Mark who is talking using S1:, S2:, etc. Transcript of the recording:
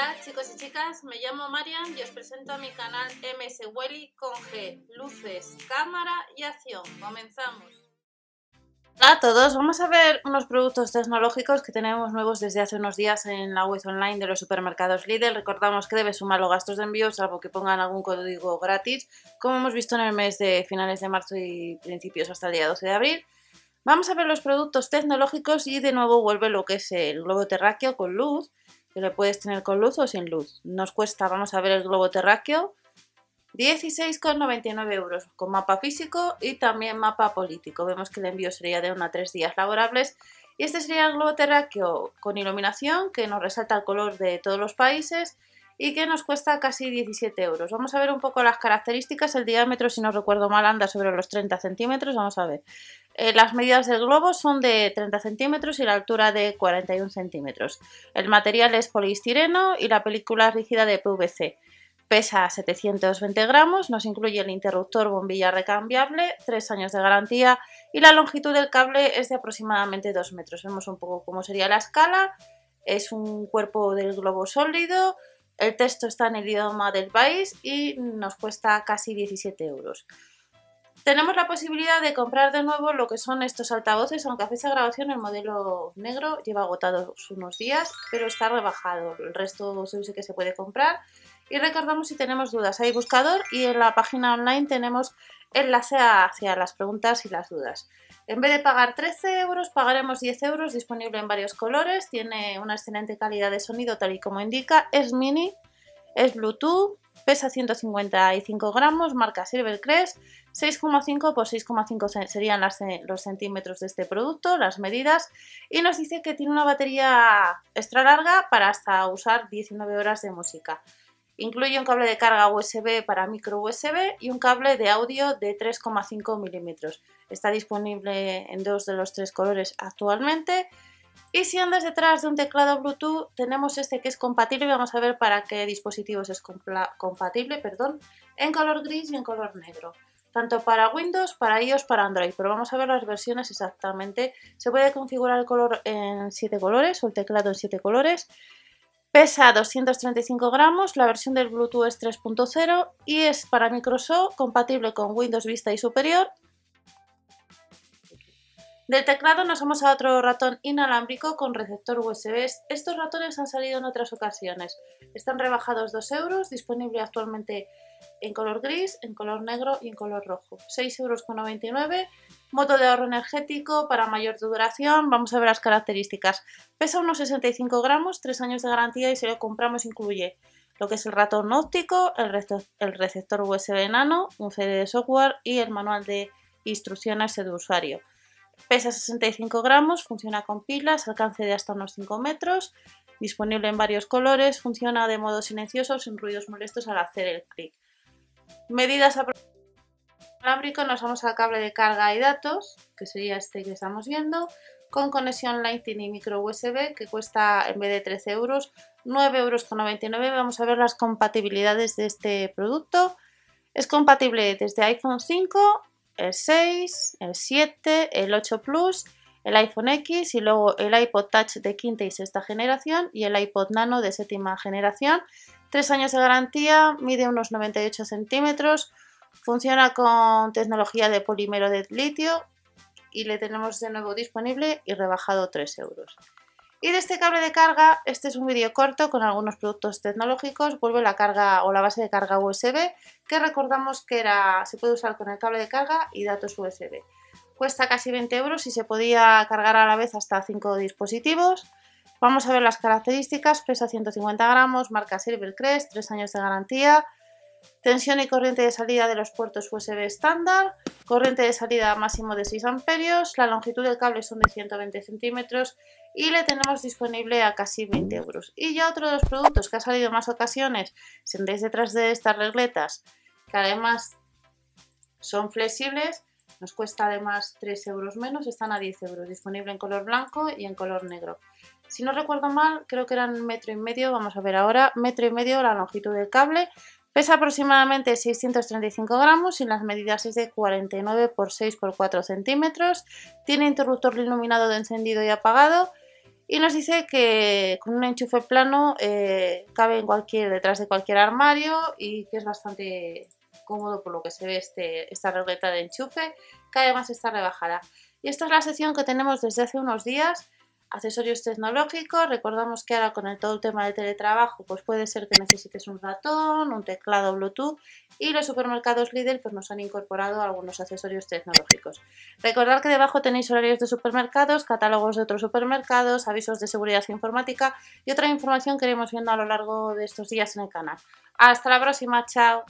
S1: Hola chicos y chicas, me llamo Marian y os presento a mi canal MS Welly con G, luces, cámara y acción. Comenzamos. Hola a todos, vamos a ver unos productos tecnológicos que tenemos nuevos desde hace unos días en la web online de los supermercados Lidl. Recordamos que debe sumar los gastos de envío, salvo que pongan algún código gratis, como hemos visto en el mes de finales de marzo y principios hasta el día 12 de abril. Vamos a ver los productos tecnológicos y de nuevo vuelve lo que es el globo terráqueo con luz que lo puedes tener con luz o sin luz. Nos cuesta, vamos a ver el globo terráqueo, 16,99 euros con mapa físico y también mapa político. Vemos que el envío sería de 1 a 3 días laborables. Y este sería el globo terráqueo con iluminación que nos resalta el color de todos los países y que nos cuesta casi 17 euros. Vamos a ver un poco las características. El diámetro, si no recuerdo mal, anda sobre los 30 centímetros. Vamos a ver. Eh, las medidas del globo son de 30 centímetros y la altura de 41 centímetros. El material es poliestireno y la película rígida de PVC. Pesa 720 gramos, nos incluye el interruptor bombilla recambiable, 3 años de garantía y la longitud del cable es de aproximadamente 2 metros. Vemos un poco cómo sería la escala. Es un cuerpo del globo sólido, el texto está en el idioma del país y nos cuesta casi 17 euros. Tenemos la posibilidad de comprar de nuevo lo que son estos altavoces, aunque a fecha de grabación el modelo negro lleva agotados unos días, pero está rebajado. El resto se dice que se puede comprar. Y recordamos si tenemos dudas, hay buscador y en la página online tenemos enlace hacia las preguntas y las dudas. En vez de pagar 13 euros, pagaremos 10 euros, disponible en varios colores, tiene una excelente calidad de sonido tal y como indica, es mini, es Bluetooth, pesa 155 gramos, marca Silvercrest, 6,5 por 6,5 serían los centímetros de este producto, las medidas, y nos dice que tiene una batería extra larga para hasta usar 19 horas de música. Incluye un cable de carga USB para micro USB y un cable de audio de 3,5 milímetros. Está disponible en dos de los tres colores actualmente. Y si andas detrás de un teclado Bluetooth, tenemos este que es compatible. Vamos a ver para qué dispositivos es compatible, perdón, en color gris y en color negro. Tanto para Windows, para iOS, para Android. Pero vamos a ver las versiones exactamente. Se puede configurar el color en 7 colores o el teclado en 7 colores. Pesa 235 gramos, la versión del Bluetooth es 3.0 y es para Microsoft, compatible con Windows Vista y Superior. Del teclado nos vamos a otro ratón inalámbrico con receptor USB. Estos ratones han salido en otras ocasiones. Están rebajados 2 euros, disponible actualmente en color gris, en color negro y en color rojo. 6,99 euros. Moto de ahorro energético para mayor duración. Vamos a ver las características. Pesa unos 65 gramos, 3 años de garantía y si lo compramos incluye lo que es el ratón óptico, el, receptor USB nano, un CD de software y el manual de instrucciones de usuario. Pesa 65 gramos, funciona con pilas, alcance de hasta unos 5 metros, disponible en varios colores, funciona de modo silencioso sin ruidos molestos al hacer el clic. Medidas inalámbrico nos vamos al cable de carga y datos, que sería este que estamos viendo, con conexión Lightning y micro USB, que cuesta en vez de 13 euros, 9,99 euros. Vamos a ver las compatibilidades de este producto. Es compatible desde iPhone 5, el 6, el 7, el 8 Plus, el iPhone X y luego el iPod Touch de quinta y sexta generación y el iPod Nano de séptima generación. Tres años de garantía, mide unos 98 centímetros, Funciona con tecnología de polímero de litio y le tenemos de nuevo disponible y rebajado 3 euros. Y de este cable de carga, este es un vídeo corto con algunos productos tecnológicos, vuelve la carga o la base de carga USB, que recordamos que era, se puede usar con el cable de carga y datos USB. Cuesta casi 20 euros y se podía cargar a la vez hasta 5 dispositivos. Vamos a ver las características, pesa 150 gramos, marca Silvercrest, 3 años de garantía, tensión y corriente de salida de los puertos USB estándar, corriente de salida máximo de 6 amperios, la longitud del cable son de 120 centímetros y le tenemos disponible a casi 20 euros. Y ya otro de los productos que ha salido en más ocasiones, si detrás de estas regletas, que además son flexibles, nos cuesta además 3 euros menos, están a 10 euros, disponible en color blanco y en color negro. Si no recuerdo mal, creo que eran metro y medio, vamos a ver ahora, metro y medio la longitud del cable, Pesa aproximadamente 635 gramos y las medidas es de 49 por 6 por 4 centímetros. Tiene interruptor iluminado de encendido y apagado Y nos dice que con un enchufe plano eh, cabe en cualquier, detrás de cualquier armario y que es bastante cómodo por lo que se ve este, esta regleta de enchufe, que además está rebajada. Y esta es la sección que tenemos desde hace unos días accesorios tecnológicos. Recordamos que ahora con el, todo el tema de teletrabajo, pues puede ser que necesites un ratón, un teclado Bluetooth y los supermercados Lidl pues nos han incorporado algunos accesorios tecnológicos. Recordad que debajo tenéis horarios de supermercados, catálogos de otros supermercados, avisos de seguridad informática y otra información que iremos viendo a lo largo de estos días en el canal. Hasta la próxima, chao.